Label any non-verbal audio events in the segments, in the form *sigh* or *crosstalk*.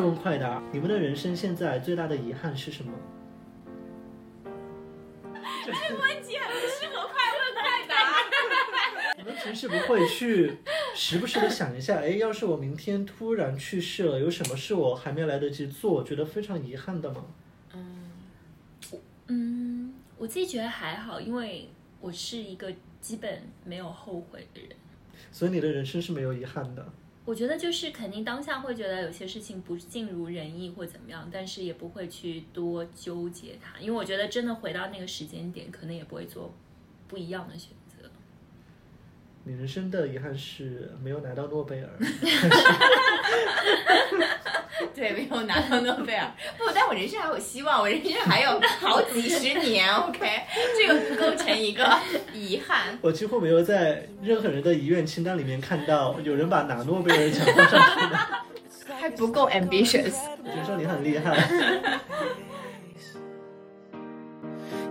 问快答，你们的人生现在最大的遗憾是什么？这个问题很不适合快问快答。你们平时不会去时不时的想一下，哎，要是我明天突然去世了，有什么是我还没来得及做，觉得非常遗憾的吗？嗯，我自己觉得还好，因为我是一个基本没有后悔的人。所以你的人生是没有遗憾的。我觉得就是肯定当下会觉得有些事情不尽如人意或怎么样，但是也不会去多纠结它，因为我觉得真的回到那个时间点，可能也不会做不一样的选择。你人生的遗憾是没有拿到诺贝尔。*laughs* *laughs* *laughs* 对，没有拿到诺贝尔。不，但我人生还有希望，我人生还有好几十年。OK，这个不构成一个遗憾。我几乎没有在任何人的遗愿清单里面看到有人把拿诺贝尔奖放上去的。还不够 ambitious。就说你很厉害。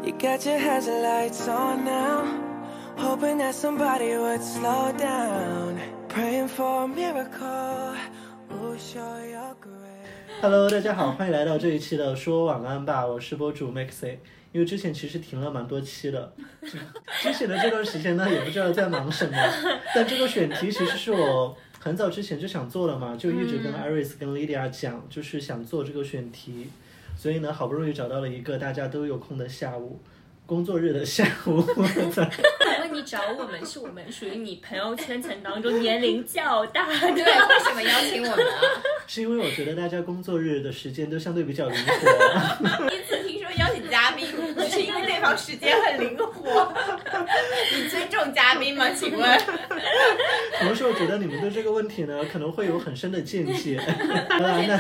You got your headlights on now, hoping that somebody would slow down. Praying for a miracle, show your grace. Hello，大家好，欢迎来到这一期的说晚安吧，我是博主 Maxi。因为之前其实停了蛮多期的，*laughs* 之前的这段时间呢，也不知道在忙什么。*laughs* 但这个选题其实是我很早之前就想做了嘛，就一直跟 Iris 跟 Lydia 讲，就是想做这个选题。所以呢，好不容易找到了一个大家都有空的下午，工作日的下午。*laughs* 因为你找我们，是我们属于你朋友圈层当中年龄较大的。对，为什么邀请我们啊？*laughs* 是因为我觉得大家工作日的时间都相对比较灵活。*laughs* 第一次听说邀请嘉宾，只是因为对方时间很灵活。你尊重嘉宾吗？请问？同时，我觉得你们对这个问题呢，可能会有很深的见解。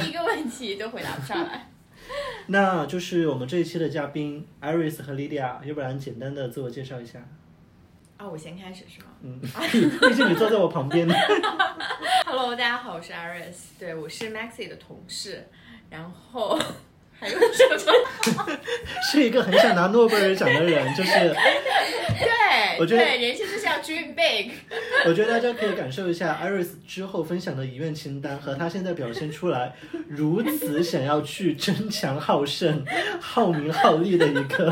第一个问题都回答不上来。*laughs* 那就是我们这一期的嘉宾 Iris 和 Lydia，要不然简单的自我介绍一下。啊，我先开始是吗？嗯，*laughs* 毕竟你坐在我旁边。*laughs* Hello，大家好，我是 Iris，对我是 Maxi 的同事，然后还有什么？是一个很想拿诺贝尔奖的人，就是对，我觉得对，人生就是要 dream big。*laughs* 我觉得大家可以感受一下 Iris 之后分享的遗愿清单和她现在表现出来如此想要去争强好胜、好名好利的一个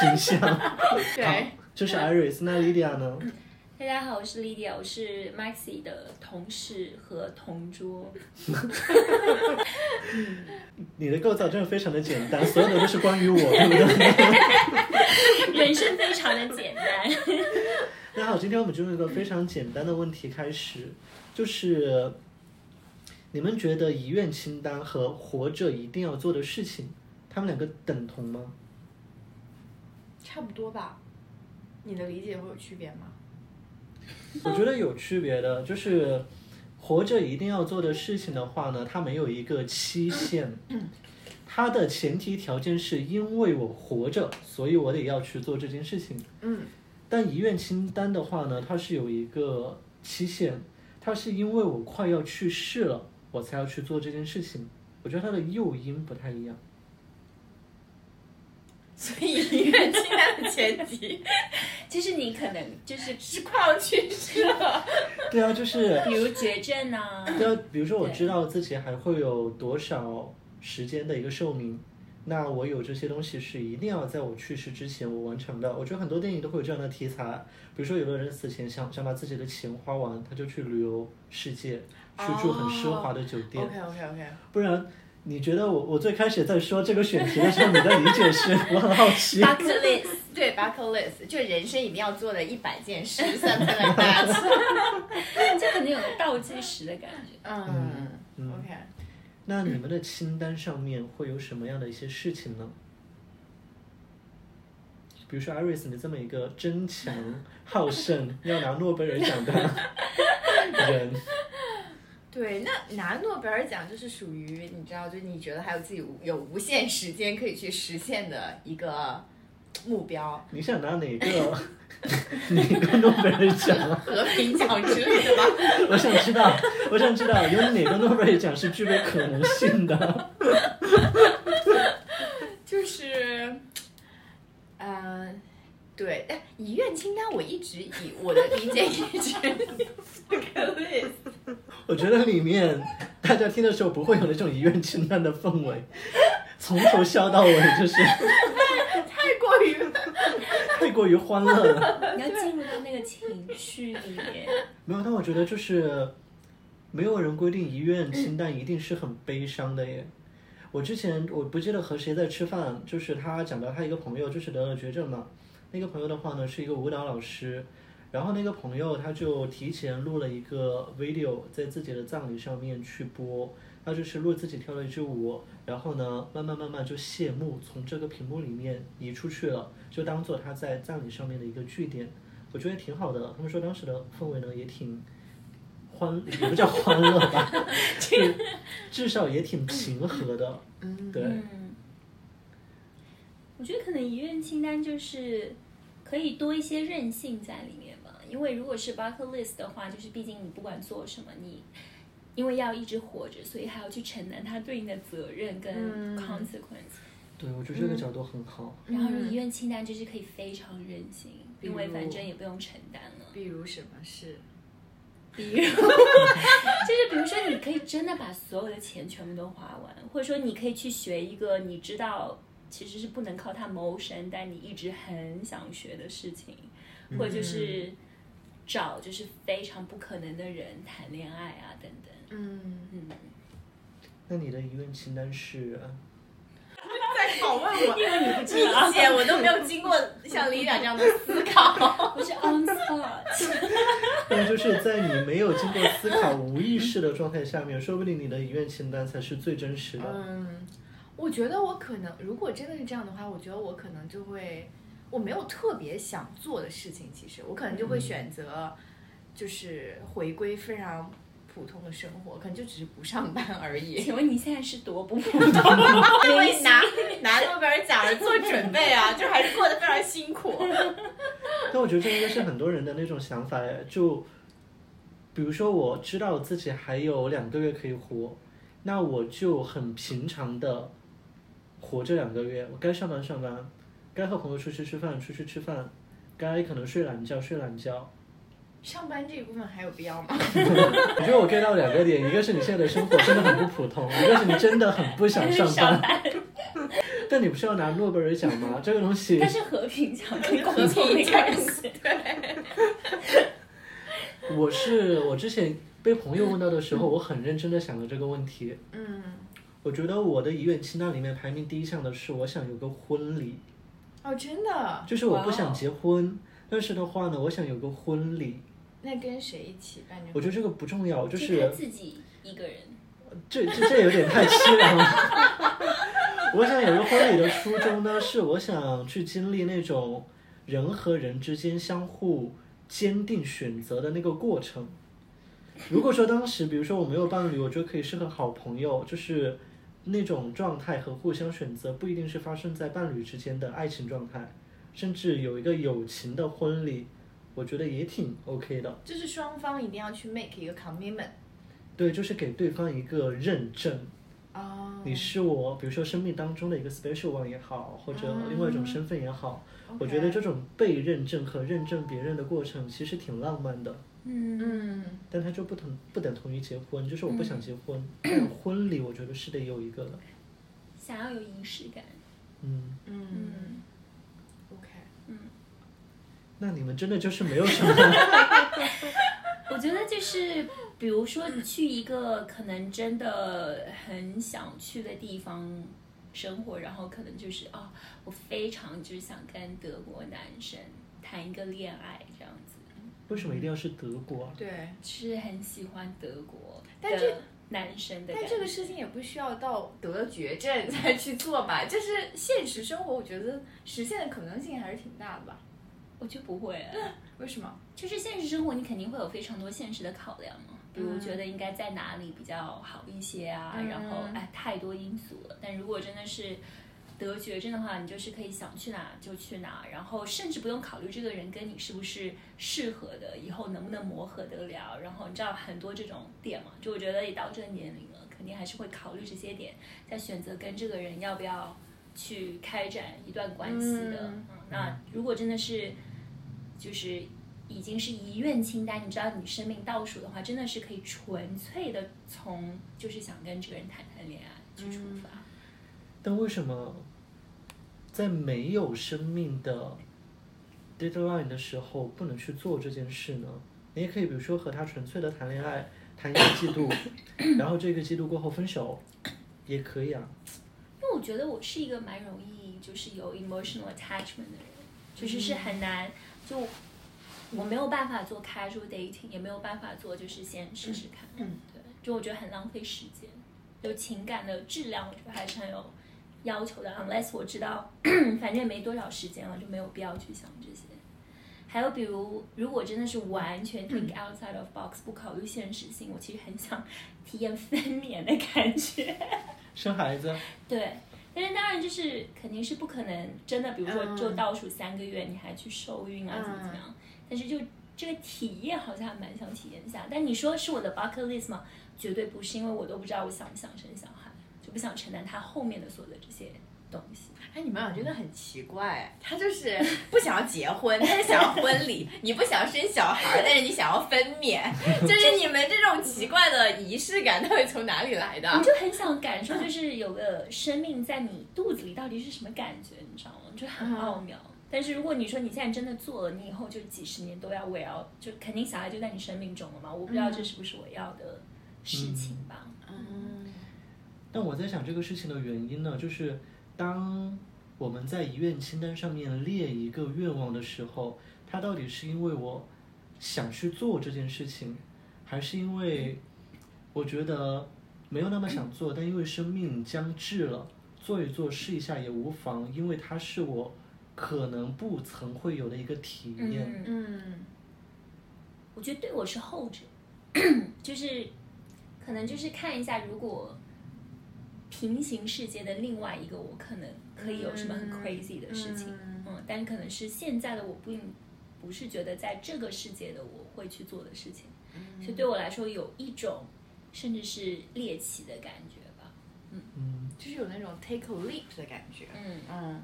形象。好 *laughs* 对，，这是 Iris，那 Lydia 呢？*laughs* 大家好，我是 Lydia，我是 Maxi 的同事和同桌。你的构造真的非常的简单，所有的都是关于我，对不对？*laughs* 人生非常的简单。*laughs* 大家好，今天我们就用一个非常简单的问题开始，就是你们觉得遗愿清单和活着一定要做的事情，他们两个等同吗？差不多吧。你的理解会有区别吗？我觉得有区别的，就是活着一定要做的事情的话呢，它没有一个期限，它的前提条件是因为我活着，所以我得要去做这件事情。嗯，但遗愿清单的话呢，它是有一个期限，它是因为我快要去世了，我才要去做这件事情。我觉得它的诱因不太一样。所以遗愿清单的前提就是你可能就是，是快要去世了。*laughs* 对啊，就是 *laughs* 比如绝症啊，对啊，比如说我知道自己还会有多少时间的一个寿命，那我有这些东西是一定要在我去世之前我完成的。我觉得很多电影都会有这样的题材，比如说有的人死前想想把自己的钱花完，他就去旅游世界，去住很奢华的酒店。OK OK OK。不然，你觉得我我最开始在说这个选题的时候，你的理解是我很好奇。*laughs* Bucket list，对 bucket list，就人生一定要做的一百件事，something like that。*laughs* 这可能有倒计时的感觉。嗯嗯，OK。那你们的清单上面会有什么样的一些事情呢？比如说 Iris，你这么一个争强好胜、要拿诺贝尔奖的人，*laughs* 对，那拿诺贝尔奖就是属于你知道，就你觉得还有自己有无限时间可以去实现的一个目标，你想拿哪个 *laughs* 哪个诺贝尔奖啊？*laughs* 和平奖之类的吧。*laughs* 我想知道，我想知道有哪个诺贝尔奖是具备可能性的？就是，嗯、对，但遗愿清单我一直以我的理解一直。*laughs* 我觉得里面大大家听的时候不会有那种遗愿清单的氛围，从头笑到尾，就是太过于 *laughs* 太过于欢乐了。你要进入到那个情绪里面。没有，但我觉得就是没有人规定遗愿清单一定是很悲伤的耶。我之前我不记得和谁在吃饭，就是他讲到他一个朋友就是得了绝症嘛，那个朋友的话呢是一个舞蹈老师，然后那个朋友他就提前录了一个 video 在自己的葬礼上面去播，他就是录自己跳了一支舞，然后呢慢慢慢慢就谢幕，从这个屏幕里面移出去了，就当做他在葬礼上面的一个据点。我觉得挺好的。他们说当时的氛围呢也挺欢，也不叫欢乐吧，*laughs* 就至少也挺平和的。嗯对，嗯，我觉得可能遗愿清单就是可以多一些韧性在里面吧，因为如果是 bucket list 的话，就是毕竟你不管做什么，你因为要一直活着，所以还要去承担它对应的责任跟嗯 consequence。对，我觉得这个角度很好。然后遗愿清单就是可以非常任性，因为反正也不用承担了。比如什么事？*laughs* 比如，就是比如说，你可以真的把所有的钱全部都花完，或者说你可以去学一个你知道其实是不能靠它谋生，但你一直很想学的事情，或者就是找就是非常不可能的人谈恋爱啊等等。嗯，嗯，那你的遗愿清单是？*laughs* 在拷问我，因为你不知明道，显我都没有经过像李冉这样的思考。*laughs* 不是 on spot。*laughs* 但就是在你没有经过思考、无意识的状态下面，说不定你的遗愿清单才是最真实的。嗯，我觉得我可能，如果真的是这样的话，我觉得我可能就会，我没有特别想做的事情，其实我可能就会选择，就是回归非常普通的生活，可能就只是不上班而已。请问你现在是多不普通？*laughs* *laughs* 因为拿拿诺贝尔奖而做准备啊，就还是过得非常辛苦。*laughs* 但我觉得这应该是很多人的那种想法，哎就比如说我知道自己还有两个月可以活，那我就很平常的活这两个月，我该上班上班，该和朋友出去吃饭出去吃饭，该可能睡懒觉睡懒觉。上班这一部分还有必要吗？*laughs* 我觉得我 get 到两个点，一个是你现在的生活真的很不普通，一个是你真的很不想上上班。但你不是要拿诺贝尔奖吗？这个东西但是和平奖 *laughs* 跟工作没平奖关系。对我是我之前被朋友问到的时候，我很认真的想了这个问题。嗯，我觉得我的遗愿清单里面排名第一项的是我想有个婚礼，哦，真的？就是我不想结婚，但是的话呢，我想有个婚礼。那跟谁一起办这个？我觉得这个不重要，就就是他自己一个人。这这这有点太凄凉了。*laughs* 我想有个婚礼的初衷呢，是我想去经历那种人和人之间相互坚定选择的那个过程。如果说当时，比如说我没有伴侣，我觉得可以是和好朋友，就是那种状态和互相选择，不一定是发生在伴侣之间的爱情状态，甚至有一个友情的婚礼，我觉得也挺 OK 的。就是双方一定要去 make 一个 commitment。对，就是给对方一个认证。哦，你是我，比如说生命当中的一个 special one 也好，或者另外一种身份也好，我觉得这种被认证和认证别人的过程其实挺浪漫的，嗯。嗯，但它就不同不等同于结婚，就是我不想结婚，但婚礼我觉得是得有一个的，想要有仪式感。嗯，嗯嗯，，OK，嗯。那你们真的就是没有什么 *laughs* *laughs* 我觉得就是，比如说你去一个可能真的很想去的地方生活，然后可能就是哦，我非常就是想跟德国男生谈一个恋爱这样子，为什么一定要是德国啊？对。是很喜欢德国但这男生的。但这个事情也不需要到得了绝症再去做吧，*laughs* 就是现实生活，我觉得实现的可能性还是挺大的吧。我觉得不会啊。*gasps* 为什么？就是现实生活，你肯定会有非常多现实的考量嘛，比如嗯觉得应该在哪里比较好一些啊，嗯然后哎太多因素了。但如果真的是得绝症的话，你就是可以想去哪就去哪，然后甚至不用考虑这个人跟你是不是适合的，以后能不能磨合得了。然后你知道很多这种点嘛，就我觉得也到这个年龄了，肯定还是会考虑这些点，在选择跟这个人要不要去开展一段关系的。嗯嗯，那如果真的是就是已经是遗愿清单，你知道你生命倒数的话，真的是可以纯粹的从就是想跟这个人谈谈恋爱去出发。但为什么在没有生命的 deadline 的时候不能去做这件事呢？你也可以比如说和他纯粹的谈恋爱，*coughs* 谈一个季度，然后这个季度过后分手，也可以啊。因为我觉得我是一个蛮容易就是有 emotional attachment 的人，就是是很难就我没有办法做 casual dating，也没有办法做就是先试试看。嗯，对，就我觉得很浪费时间，就情感的质量，我觉得还是很有要求的。Unless 我知道 *clears throat* 反正也没多少时间了，就没有必要去想这些。还有比如，如果真的是完全 think outside of box，不考虑现实性，我其实很想体验分娩的感觉。*laughs* 生孩子，对，但是当然就是肯定是不可能真的，比如说嗯就倒数三个月，你还去受孕啊，怎么怎么样？但是就这个体验好像还蛮想体验一下。但你说是我的 bucket list 吗？绝对不是，因为我都不知道我想不想生小孩，就不想承担他后面的所有的这些东西。哎，你们俩真的很奇怪，他就是 *laughs* 不想要结婚，但是想要婚礼；你不想要生小孩，但是你想要分娩，*laughs* 就是你们这种奇怪的仪式感到底从哪里来的我？就很想感受，就是有个生命在你肚子里到底是什么感觉，你知道吗？就很奥妙。但是如果你说你现在真的做了，你以后就几十年都要围绕，就肯定小孩就在你生命中了嘛。我不知道这是不是我要的事情吧。嗯但我在想这个事情的原因呢，就是当我们在遗愿清单上面列一个愿望的时候，它到底是因为我想去做这件事情，还是因为我觉得没有那么想做，但因为生命将至了，做一做试一下也无妨，因为它是我可能不曾会有的一个体验。嗯，嗯我觉得对我是后者，*clears throat* 就是可能就是看一下，如果平行世界的另外一个我，可能可以有什么很嗯 crazy 的事情，嗯。嗯，但可能是现在的我并不是觉得在这个世界的我会去做的事情，所以对我来说有一种甚至是猎奇的感觉吧，嗯。嗯，就是有那种 take a leap 的感觉。嗯。嗯。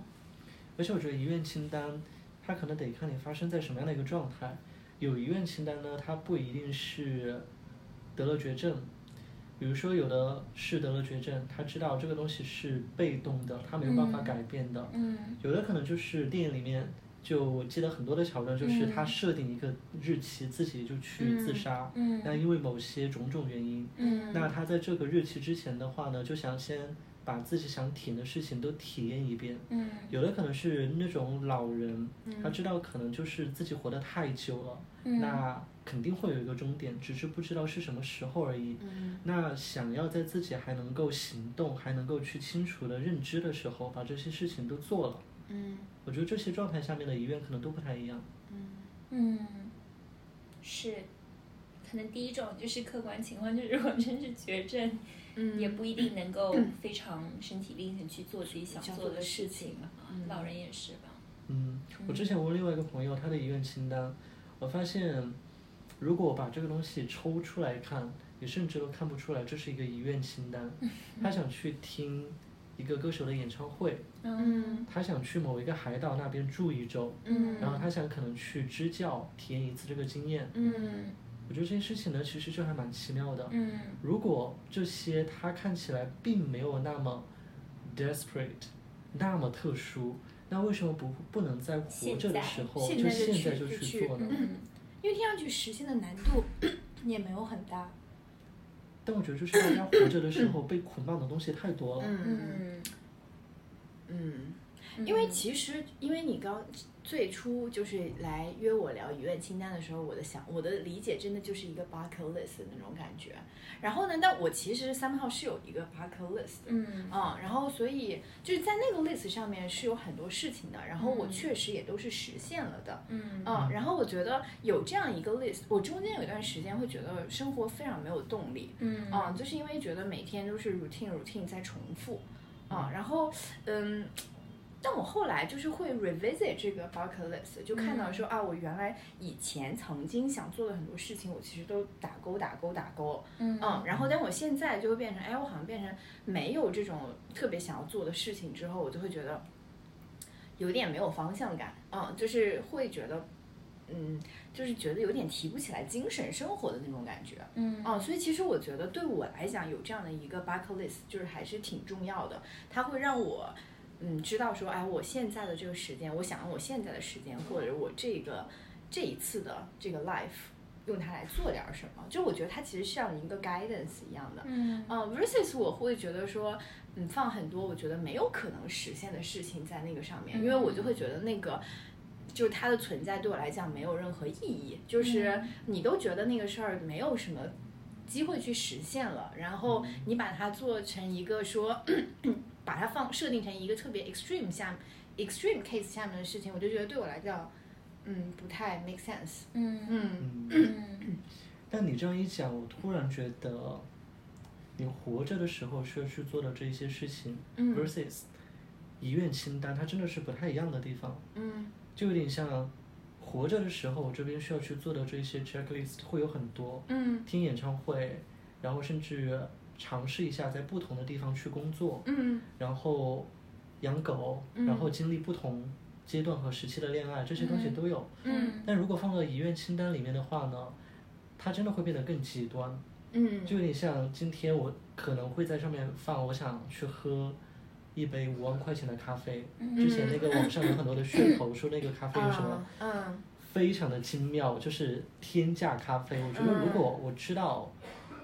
而且我觉得遗愿清单，它可能得看你发生在什么样的一个状态。有遗愿清单呢，它不一定是得了绝症，比如说有的是得了绝症，他知道这个东西是被动的，他没有办法嗯改变的。嗯有的可能就是电影里面，就我记得很多的桥段，就是嗯他设定一个日期，自己就去自杀。嗯那因为某些种种原因，嗯那他在这个日期之前的话呢，就想先把自己想体验的事情都体验一遍。嗯有的可能是那种老人，他知道可能就是自己活得太久了，嗯那肯定会有一个终点，只是不知道是什么时候而已。嗯那想要在自己还能够行动，还能够去清楚的认知的时候，把这些事情都做了，嗯我觉得这些状态下面的遗愿可能都不太一样。嗯，是，可能第一种就是客观情况，就是如果真是绝症，嗯也不一定能够 *clears throat* 非常身体力行去做自己想想做的事事情嗯老人也是吧？嗯，我之前问另外一个朋友他的遗愿清单，我发现如果把这个东西抽出来看，你甚至都看不出来这是一个遗愿清单。*laughs* 他想去听一个歌手的演唱会，嗯他想去某一个海岛那边住一周，嗯然后他想可能去支教体验一次这个经验。嗯我觉得这件事情呢，其实就还蛮奇妙的。嗯如果这些他看起来并没有那么 desperate，那么特殊，那为什么不不能在活着的时候现就现在就就去做呢？嗯因为听上去实现的难度也没有很大。但我觉得就是大家活着的时候 *coughs* 被捆绑的东西太多了。嗯嗯嗯，因为其实因为你刚最初就是来约我聊遗愿清单的时候，我的想我的理解真的就是一个 bucket list 的那种感觉。然后呢，但我其实 somehow 是有一个 bucket list 的。嗯嗯，然后所以就是在那个 list 上面是有很多事情的，然后我嗯确实也都是实现了的。嗯嗯，然后我觉得有这样一个 list，我中间有一段时间会觉得生活非常没有动力，嗯嗯，就是因为觉得每天都是 routine routine 在重复，啊、然后嗯，但我后来就是会 revisit 这个 bucket list，就看到说、啊，我原来以前曾经想做的很多事情，我其实都打勾打勾打勾，嗯嗯，然后但我现在就会变成，哎，我好像变成没有这种特别想要做的事情之后，我就会觉得有点没有方向感，嗯，就是会觉得嗯，就是觉得有点提不起来精神生活的那种感觉。嗯哦，所以其实我觉得对我来讲，有这样的一个 bucket list 就是还是挺重要的，它会让我。嗯，知道说，哎，我现在的这个时间，我想用我现在的时间，或者我这个这一次的这个 life，用它来做点儿什么。就我觉得它其实像一个 guidance 一样的。嗯呃，versus 我会觉得说，嗯，放很多我觉得没有可能实现的事情在那个上面，因为我就会觉得那个。就是它的存在对我来讲没有任何意义，就是你都觉得那个事儿没有什么机会去实现了，然后你把它做成一个说，把它放设定成一个特别 extreme 下 extreme case 下面的事情，我就觉得对我来讲，嗯，不太 make sense。嗯嗯。但你这样一讲，我突然觉得，你活着的时候需要去做的这一些事情、嗯。versus 遗愿清单，它真的是不太一样的地方。嗯。就有点像活着的时候，我这边需要去做的这些 checklist 会有很多，嗯。听演唱会，然后甚至尝试一下在不同的地方去工作，嗯。然后养狗，嗯。然后经历不同阶段和时期的恋爱，这些东西都有。嗯。但如果放到遗愿清单里面的话呢，它真的会变得更极端，嗯。就有点像今天我可能会在上面放，我想去喝一杯五万块钱的咖啡。之前那个网上有很多的噱头，说那个咖啡有什么嗯。非常的精妙，就是天价咖啡。我觉得嗯。如果我知道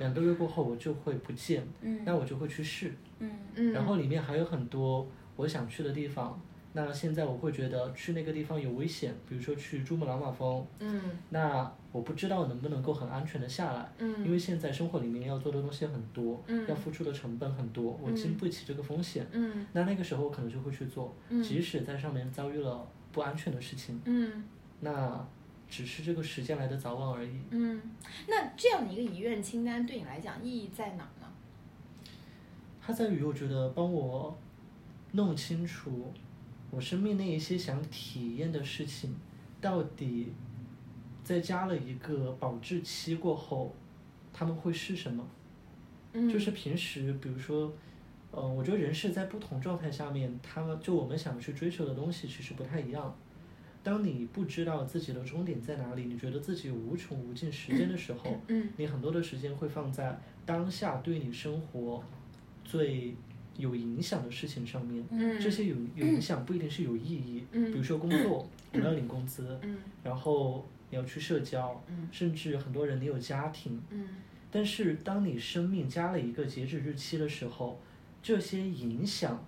两个月过后我就会不见，嗯那我就会去试。嗯嗯，然后里面还有很多我想去的地方。那现在我会觉得去那个地方有危险，比如说去珠穆朗玛峰，嗯那我不知道能不能够很安全的下来，嗯因为现在生活里面要做的东西很多，嗯要付出的成本很多，我嗯经不起这个风险。嗯那那个时候我可能就会去做，嗯即使在上面遭遇了不安全的事情，嗯那只是这个时间来的早晚而已。嗯，那这样的一个遗愿清单对你来讲意义在哪呢？它在于我觉得帮我弄清楚我生命那一些想体验的事情，到底在加了一个保质期过后，他们会是什么？嗯就是平时，比如说，呃，我觉得人是在不同状态下面，他们就我们想去追求的东西其实不太一样。当你不知道自己的终点在哪里，你觉得自己有无穷无尽时间的时候，嗯你很多的时间会放在当下对你生活最有影响的事情上面。嗯。这些有有影响不一定是有意义，嗯。比如说工作，我们要领工资，嗯。然后你要去社交，嗯。甚至很多人你有家庭，嗯。但是当你生命加了一个截止日期的时候，这些影响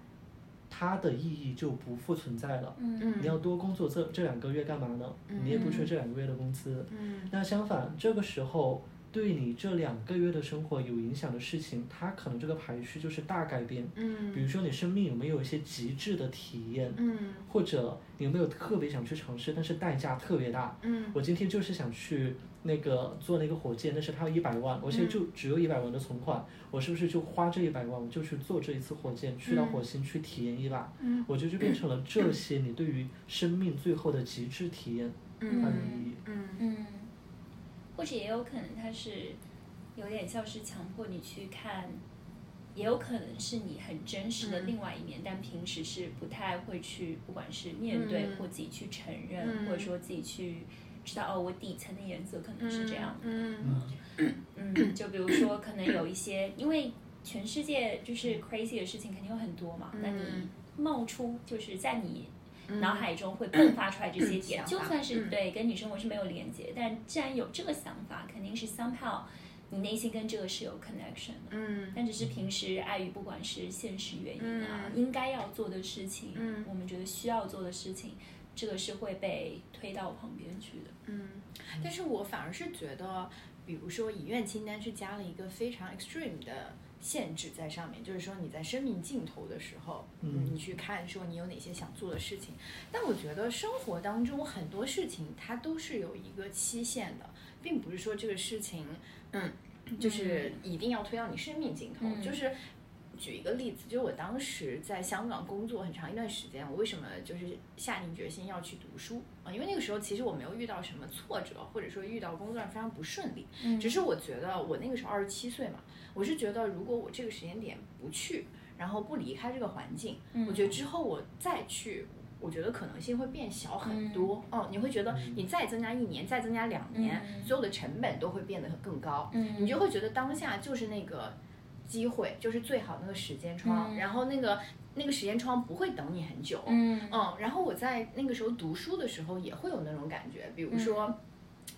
它的意义就不复存在了。嗯你要多工作这这两个月干嘛呢？你也不缺这两个月的工资。嗯那相反，这个时候对你这两个月的生活有影响的事情，它可能这个排序就是大改变。嗯比如说你生命有没有一些极致的体验，嗯或者你有没有特别想去尝试，但是代价特别大。嗯我今天就是想去那个做那个火箭，但是它要一百万，我现在就只有一百万的存款，我是不是就花这一百万，我就去做这一次火箭，去到火星去体验一把？嗯我觉得就变成了这些你对于生命最后的极致体验它的意义。嗯嗯，或者也有可能他是有点像是强迫你去看，也有可能是你很真实的嗯。另外一面，但平时是不太会去，不管是面对、嗯。或自己去承认，嗯或者说自己去知道哦，我底层的颜色可能是这样的。嗯。嗯，就比如说可能有一些，因为全世界就是 crazy 的事情肯定有很多嘛，那你嗯。冒出就是在你嗯脑海中会迸发出来这些点，就算是嗯对跟你生活是没有连接，但既然有这个想法，肯定是 somehow 你内心跟这个是有 connection 的。嗯但只是平时碍于不管是现实原因啊，嗯应该要做的事情，嗯我们觉得需要做的事情，这个是会被推到旁边去的。嗯，但是我反而是觉得，比如说遗愿清单是加了一个非常 extreme 的限制在上面，就是说你在生命尽头的时候，嗯你去看说你有哪些想做的事情。但我觉得生活当中很多事情它都是有一个期限的，并不是说这个事情，嗯，就是一定要推到你生命尽头，嗯就是。举一个例子，就是我当时在香港工作很长一段时间，我为什么就是下定决心要去读书啊？因为那个时候其实我没有遇到什么挫折，或者说遇到工作上非常不顺利，嗯只是我觉得我那个时候二十七岁嘛，我是觉得如果我这个时间点不去，然后不离开这个环境，嗯我觉得之后我再去。我觉得可能性会变小很多。嗯，你会觉得你再增加一年，再增加两年，嗯所有的成本都会变得更高。嗯你就会觉得当下就是那个机会，就是最好那个时间窗，嗯然后那个那个时间窗不会等你很久。嗯嗯，然后我在那个时候读书的时候也会有那种感觉，比如说。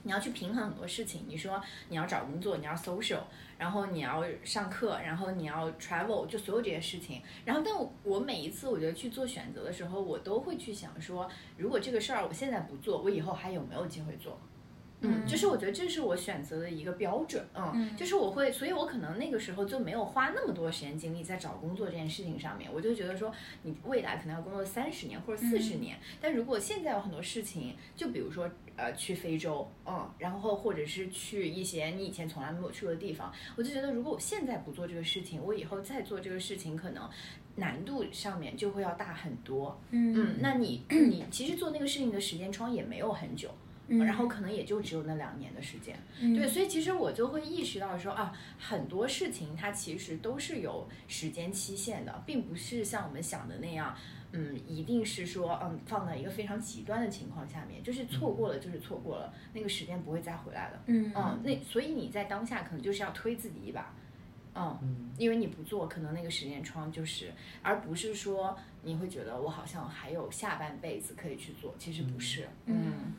你要去平衡很多事情，你说你要找工作，你要 social，然后你要上课，然后你要 travel，就所有这些事情。然后，但我我每一次我觉得去做选择的时候，我都会去想说，如果这个事儿我现在不做，我以后还有没有机会做？嗯，就是我觉得这是我选择的一个标准，嗯，就是我会，所以我可能那个时候就没有花那么多时间精力在找工作这件事情上面，我就觉得说，你未来可能要工作三十年或者四十年，但如果现在有很多事情，就比如说呃去非洲，嗯，然后或者是去一些你以前从来没有去过的地方，我就觉得如果我现在不做这个事情，我以后再做这个事情可能。难度上面就会要大很多，嗯，那你 *clears throat* 你其实做那个事情的时间窗也没有很久，然后可能也就只有那两年的时间，对，所以其实我就会意识到说啊，很多事情它其实都是有时间期限的，并不是像我们想的那样，嗯，一定是说嗯放在一个非常极端的情况下面，就是错过了就是错过了，那个时间不会再回来了，嗯。嗯，那所以你在当下可能就是要推自己一把。嗯，嗯。因为你不做，可能那个时间窗就是，而不是说你会觉得我好像还有下半辈子可以去做，其实不是。嗯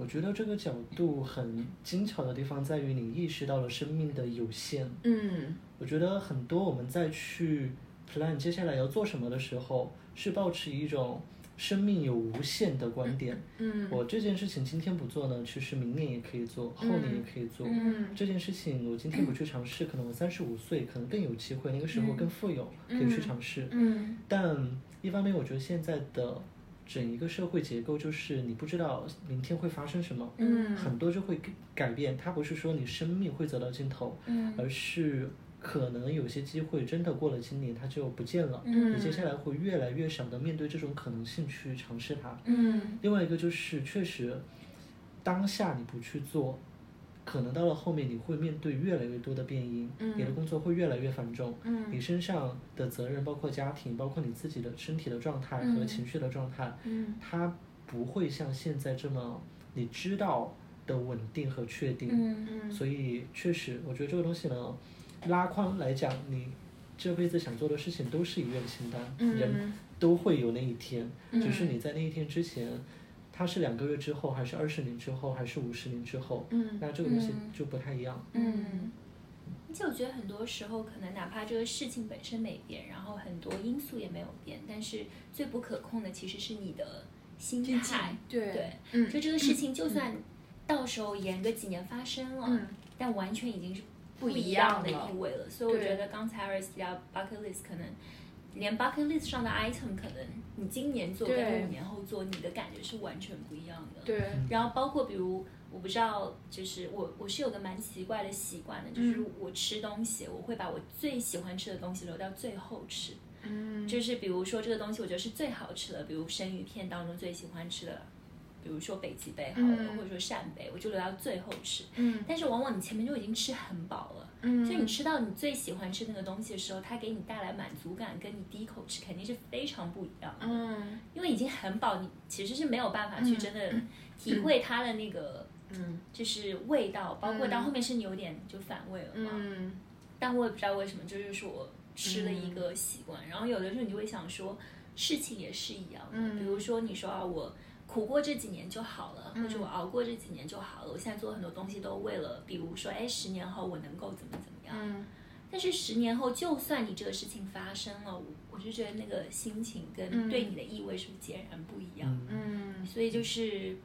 我觉得这个角度很精巧的地方在于你意识到了生命的有限。嗯我觉得很多我们在去 plan 接下来要做什么的时候，是保持一种生命有无限的观点。嗯我这件事情今天不做呢，其实明年也可以做，后年也可以做。嗯这件事情我今天不去尝试，可能我三十五岁可能更有机会，那个时候更富有，可以去尝试。嗯但一方面，我觉得现在的整一个社会结构就是你不知道明天会发生什么，嗯很多就会改改变。它不是说你生命会走到尽头，嗯而是可能有些机会真的过了今年它就不见了。嗯你接下来会越来越少的面对这种可能性去尝试它。嗯另外一个就是，确实，当下你不去做，可能到了后面你会面对越来越多的变因，嗯。你的工作会越来越繁重，嗯。你身上的责任，包括家庭，包括你自己的身体的状态和嗯情绪的状态，嗯。它不会像现在这么你知道的稳定和确定。嗯嗯。所以确实，我觉得这个东西呢，拉宽来讲，你这辈子想做的事情都是一愿清单，人嗯都会有那一天，嗯。只是你在那一天之前，它是两个月之后，还是二十年之后，还是五十年之后，嗯那这个东西嗯就不太一样。嗯，而且我觉得很多时候，可能哪怕这个事情本身没变，然后很多因素也没有变，但是最不可控的其实是你的心心态。对对，嗯就这个事情，就算到时候延个几年发生了，嗯但完全已经是不一一样的意味了。所以我觉得刚才 Aris 聊 bucket list，可能连 bucket list 上的 item，可能你今年做对跟五年后做，你的感觉是完全不一样的。对然后包括比如，我不知道，就是我我是有个蛮奇怪的习惯的，就是嗯我吃东西，我会把我最喜欢吃的东西留到最后吃。嗯就是比如说这个东西我觉得是最好吃的，比如生鱼片当中最喜欢吃的，比如说北极贝好了，嗯。或者说扇贝，我就留到最后吃。嗯。但是往往你前面就已经吃很饱了，嗯。所以你吃到你最喜欢吃那个东西的时候，它给你带来满足感，跟你第一口吃肯定是非常不一样的。嗯。因为已经很饱，你其实是没有办法去真的体会它的那个嗯。就是味道，包括到后面是你有点就反胃了嘛。嗯。但我也不知道为什么，这就是我吃的一个习惯。然后有的时候你就会想说，事情也是一样的，嗯。比如说你说啊，我苦过这几年就好了，嗯或者我熬过这几年就好了。我现在做很多东西都为了，比如说，哎，十年后我能够怎么怎么样。嗯但是十年后，就算你这个事情发生了，我我就觉得那个心情跟嗯对你的意味是不是截然不一样。嗯嗯所以就是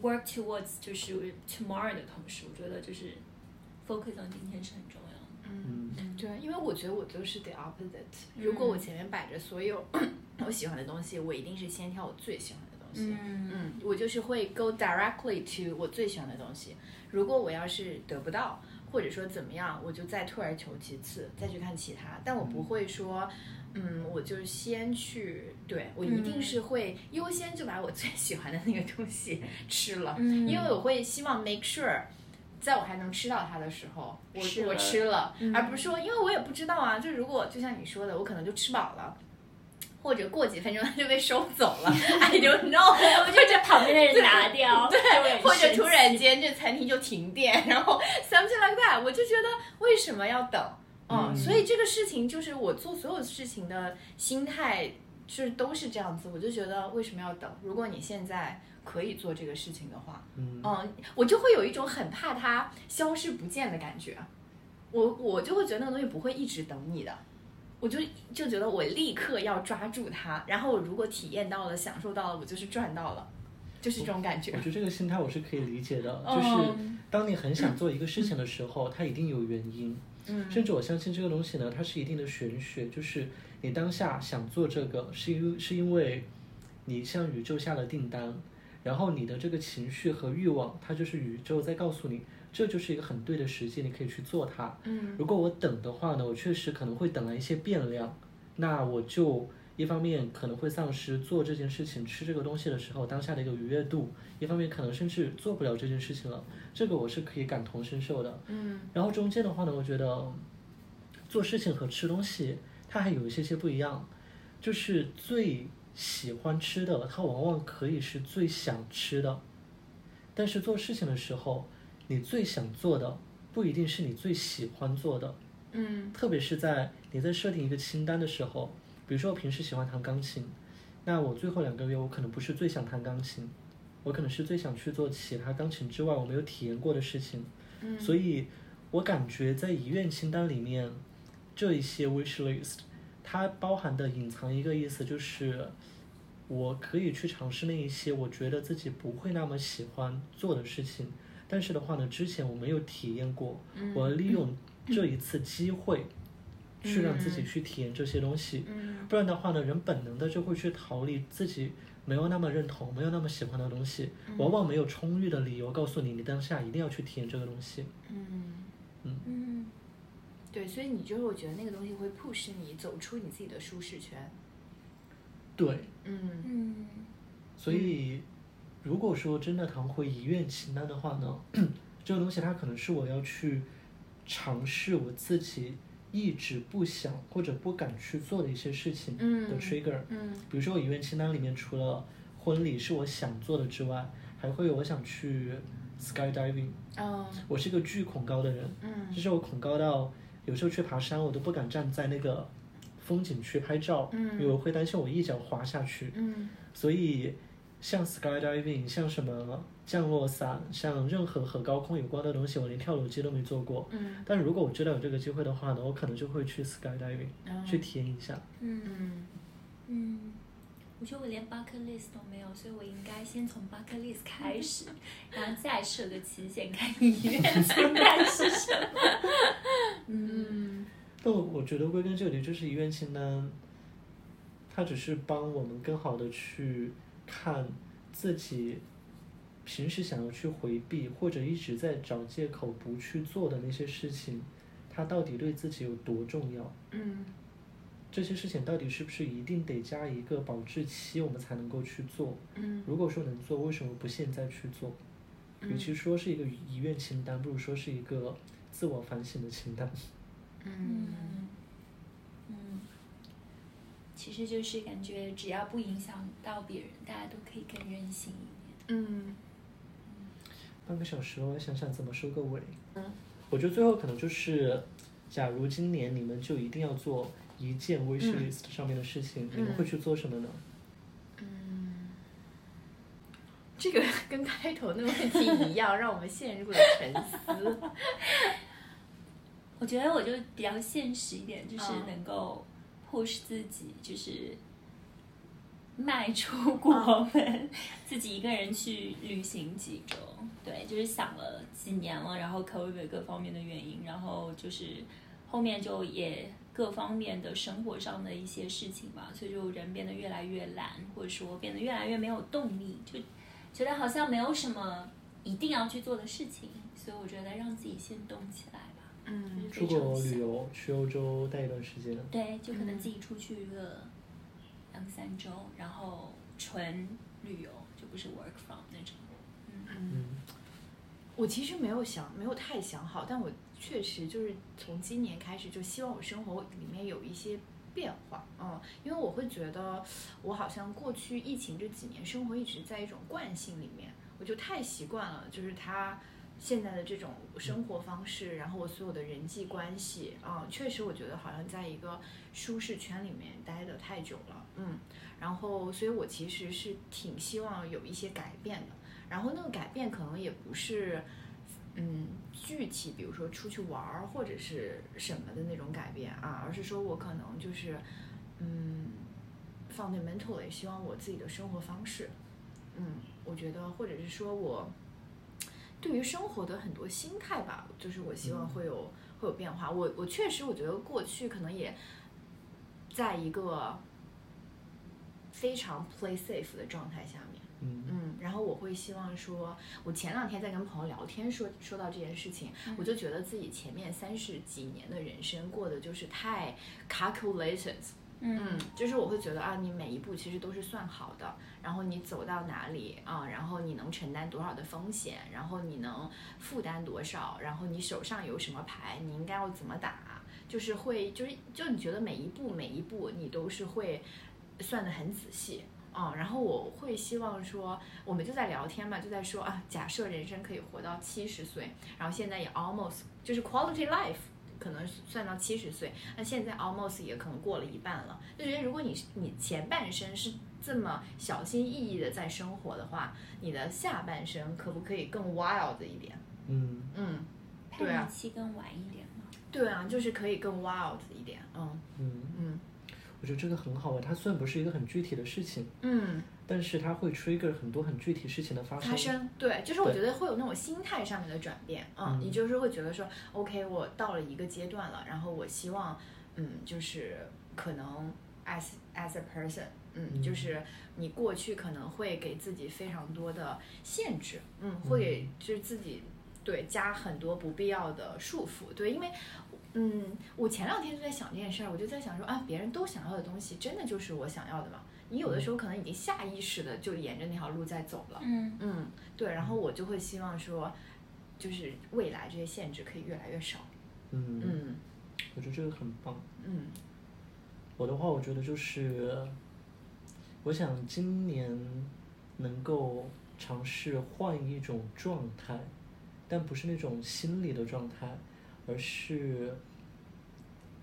work towards 就是 tomorrow 的同时，我觉得就是 focus on 今天是很重要的。嗯，对，因为我觉得我就是 the opposite。如果我前面摆着所有 *coughs* 我喜欢的东西，我一定是先挑我最喜欢的东西。嗯嗯，我就是会 go directly to 我最喜欢的东西。如果我要是得不到，或者说怎么样，我就再退而求其次，再去看其他。但我不会说，嗯，我就先去，对我一定是会优先就把我最喜欢的那个东西吃了，嗯因为我会希望 make sure。在我还能吃到它的时候，我我吃了吃了，嗯而不是说，因为我也不知道啊。就如果就像你说的，我可能就吃饱了，或者过几分钟它 *laughs* 就被收走了，I don't know，我 *laughs* 就这旁边的人拿掉，对，或者突然间这餐厅就停电，然后 *laughs* something like that，我就觉得为什么要等？嗯，嗯所以这个事情就是我做所有事情的心态，就是都是这样子。我就觉得为什么要等？如果你现在可以做这个事情的话，嗯嗯，我就会有一种很怕它消失不见的感觉。我我就会觉得那个东西不会一直等你的，我就就觉得我立刻要抓住它，然后我如果体验到了、享受到了，我就是赚到了，就是这种感觉我。觉得这个心态我是可以理解的，嗯就是当你很想做一个事情的时候，它一定有原因。嗯甚至我相信这个东西呢，它是一定的玄学，就是你当下想做这个，是因是因为你向宇宙下了订单，然后你的这个情绪和欲望，它就是宇宙在告诉你，这就是一个很对的时机，你可以去做它。嗯如果我等的话呢，我确实可能会等来一些变量，那我就一方面可能会丧失做这件事情、吃这个东西的时候当下的一个愉悦度，一方面可能甚至做不了这件事情了，这个我是可以感同身受的。嗯然后中间的话呢，我觉得做事情和吃东西它还有一些些不一样，就是最喜欢吃的，它往往可以是最想吃的，但是做事情的时候，你最想做的不一定是你最喜欢做的，嗯。特别是在你在设定一个清单的时候，比如说我平时喜欢弹钢琴，那我最后两个月我可能不是最想弹钢琴，我可能是最想去做其他钢琴之外我没有体验过的事情，嗯。所以我感觉在遗愿清单里面，这一些 wish list，它包含的隐藏一个意思就是，我可以去尝试那一些我觉得自己不会那么喜欢做的事情，但是的话呢，之前我没有体验过，嗯我利用这一次机会，去让自己去体验这些东西，嗯。不然的话呢，人本能的就会去逃离自己没有那么认同、没有那么喜欢的东西，往往没有充裕的理由告诉你，你当下一定要去体验这个东西。嗯，嗯，对，所以你就是我觉得那个东西会 push 你走出你自己的舒适圈。对，嗯。嗯，所以如果说真的谈回遗愿清单的话呢，*clears throat* 这个东西它可能是我要去尝试我自己一直不想或者不敢去做的一些事情的嗯 trigger。嗯比如说我遗愿清单里面除了婚礼是我想做的之外，还会有我想去 skydiving。哦我是一个巨恐高的人，嗯就是我恐高到有时候去爬山我都不敢站在那个风景区拍照，嗯因为我会担心我一脚滑下去。嗯所以像 skydiving，像什么降落伞，像任何和高空有关的东西，我连跳楼机都没做过。嗯但如果我知道有这个机会的话呢，我可能就会去 skydiving，、嗯去体验一下。嗯嗯嗯，我觉得我连 bucket list 都没有，所以我应该先从 bucket list 开始，*laughs* 然后再设个期限，看你愿清单是什么。嗯嗯但我我觉得归根究底，就是遗愿清单，它只是帮我们更好的去看自己平时想要去回避或者一直在找借口不去做的那些事情，它到底对自己有多重要？嗯这些事情到底是不是一定得加一个保质期，我们才能够去做？嗯如果说能做，为什么不现在去做？与其说是一个遗愿清单，不如说是一个自我反省的清单。嗯嗯嗯，其实就是感觉只要不影响到别人，大家都可以更任性一点。嗯半个小时了，我想想怎么收个尾。嗯，我觉得最后可能就是，假如今年你们就一定要做一件 wish 嗯 list 上面的事情，你们会去做什么呢？嗯，这个 *laughs* 跟开头那个问题一样，让我们陷入了沉思。*laughs* 我觉得我就比较现实一点，就是嗯能够 push 自己，就是迈出 *laughs* 国门，自己一个人去旅行几周。对，就是想了几年了，然后 COVID 各方面的原因，然后就是后面就也各方面的生活上的一些事情吧，所以就人变得越来越懒，或者说变得越来越没有动力，就觉得好像没有什么一定要去做的事情，所以我觉得让自己先动起来吧。嗯出国旅游，去欧洲待一段时间。对，就可能嗯自己出去一个两三周，然后纯旅游，就不是 work from 那种。嗯，我其实没有想，没有太想好，但我确实就是从今年开始，就希望我生活里面有一些变化，嗯，因为我会觉得我好像过去疫情这几年生活一直在一种惯性里面，我就太习惯了，就是它现在的这种生活方式，然后我所有的人际关系，啊、确实我觉得好像在一个舒适圈里面待的太久了，嗯，然后所以我其实是挺希望有一些改变的，然后那个改变可能也不是。嗯，具体比如说出去玩儿或者是什么的那种改变啊，而是说我可能就是，嗯，fundamentally 希望我自己的生活方式，嗯，我觉得或者是说我对于生活的很多心态吧，就是我希望会有、会有变化。我我确实我觉得过去可能也在一个非常 play safe 的状态下面。嗯嗯，然后我会希望说，我前两天在跟朋友聊天说说到这件事情，我就觉得自己前面三十几年的人生过得就是太 calculated，嗯，就是我会觉得啊，你每一步其实都是算好的，然后你走到哪里啊，然后你能承担多少的风险，然后你能负担多少，然后你手上有什么牌，你应该要怎么打，就是会就是就你觉得每一步每一步你都是会算得很仔细。啊，然后我会希望说，我们就在聊天嘛，就在说啊，假设人生可以活到七十岁，然后现在也 almost 就是 quality life 可能算到七十岁，那现在 almost 也可能过了一半了，就觉得如果你你前半生是这么小心翼翼的在生活的话，你的下半生可不可以更 wild 一点？嗯。嗯，对啊。叛逆期更晚一点吗。对啊，就是可以更 wild 一点，嗯。嗯，嗯我觉得这个很好啊。它虽然不是一个很具体的事情，嗯。但是它会 trigger 很多很具体事情的发生。发生，对，就是我觉得会有那种心态上面的转变，嗯，嗯你就是会觉得说，OK，我到了一个阶段了，然后我希望，嗯，就是可能 as as a person，嗯，嗯就是你过去可能会给自己非常多的限制，嗯，会给就是自己对加很多不必要的束缚，对，因为。嗯，我前两天就在想这件事儿，我就在想说啊，别人都想要的东西，真的就是我想要的吗？你有的时候可能已经下意识的就沿着那条路在走了，嗯嗯，对，然后我就会希望说，就是未来这些限制可以越来越少。嗯，嗯我觉得这个很棒。嗯我的话，我觉得就是，我想今年能够尝试换一种状态，但不是那种心理的状态，而是，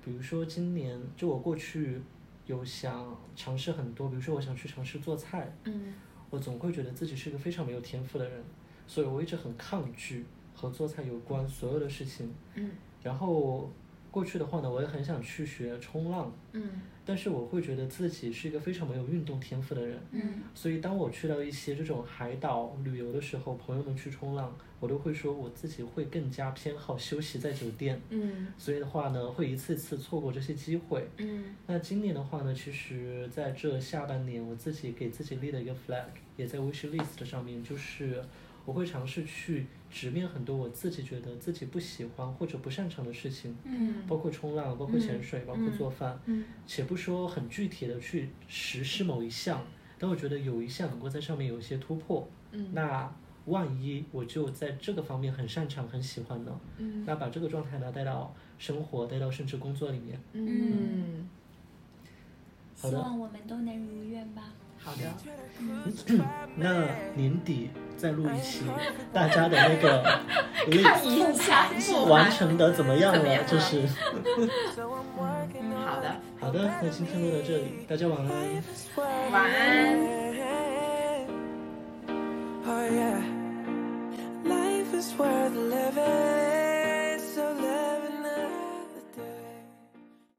比如说今年，就我过去有想尝试很多，比如说我想去尝试做菜，嗯我总会觉得自己是一个非常没有天赋的人，所以我一直很抗拒和做菜有关所有的事情。嗯然后过去的话呢，我也很想去学冲浪，嗯。但是我会觉得自己是一个非常没有运动天赋的人，嗯。所以当我去到一些这种海岛旅游的时候，朋友们去冲浪，我都会说我自己会更加偏好休息在酒店，嗯。所以的话呢，会一次次错过这些机会。嗯。那今年的话呢，其实在这下半年，我自己给自己立了一个 flag，也在 wish list 上面，就是我会尝试去直面很多我自己觉得自己不喜欢或者不擅长的事情，嗯包括冲浪，包括潜水，包括做饭。嗯且不说很具体的去实施某一项，但我觉得有一项能够在上面有一些突破，嗯那万一我就在这个方面很擅长、很喜欢呢？嗯那把这个状态呢带到生活，带到甚至工作里面。嗯，好的希望我们都能如愿吧。好的，那年底再录一期，大家的那个 *laughs* 看 list 一下完。成的怎么样了？就是嗯，好的，好的，那今天录到这里，大家晚安。晚安。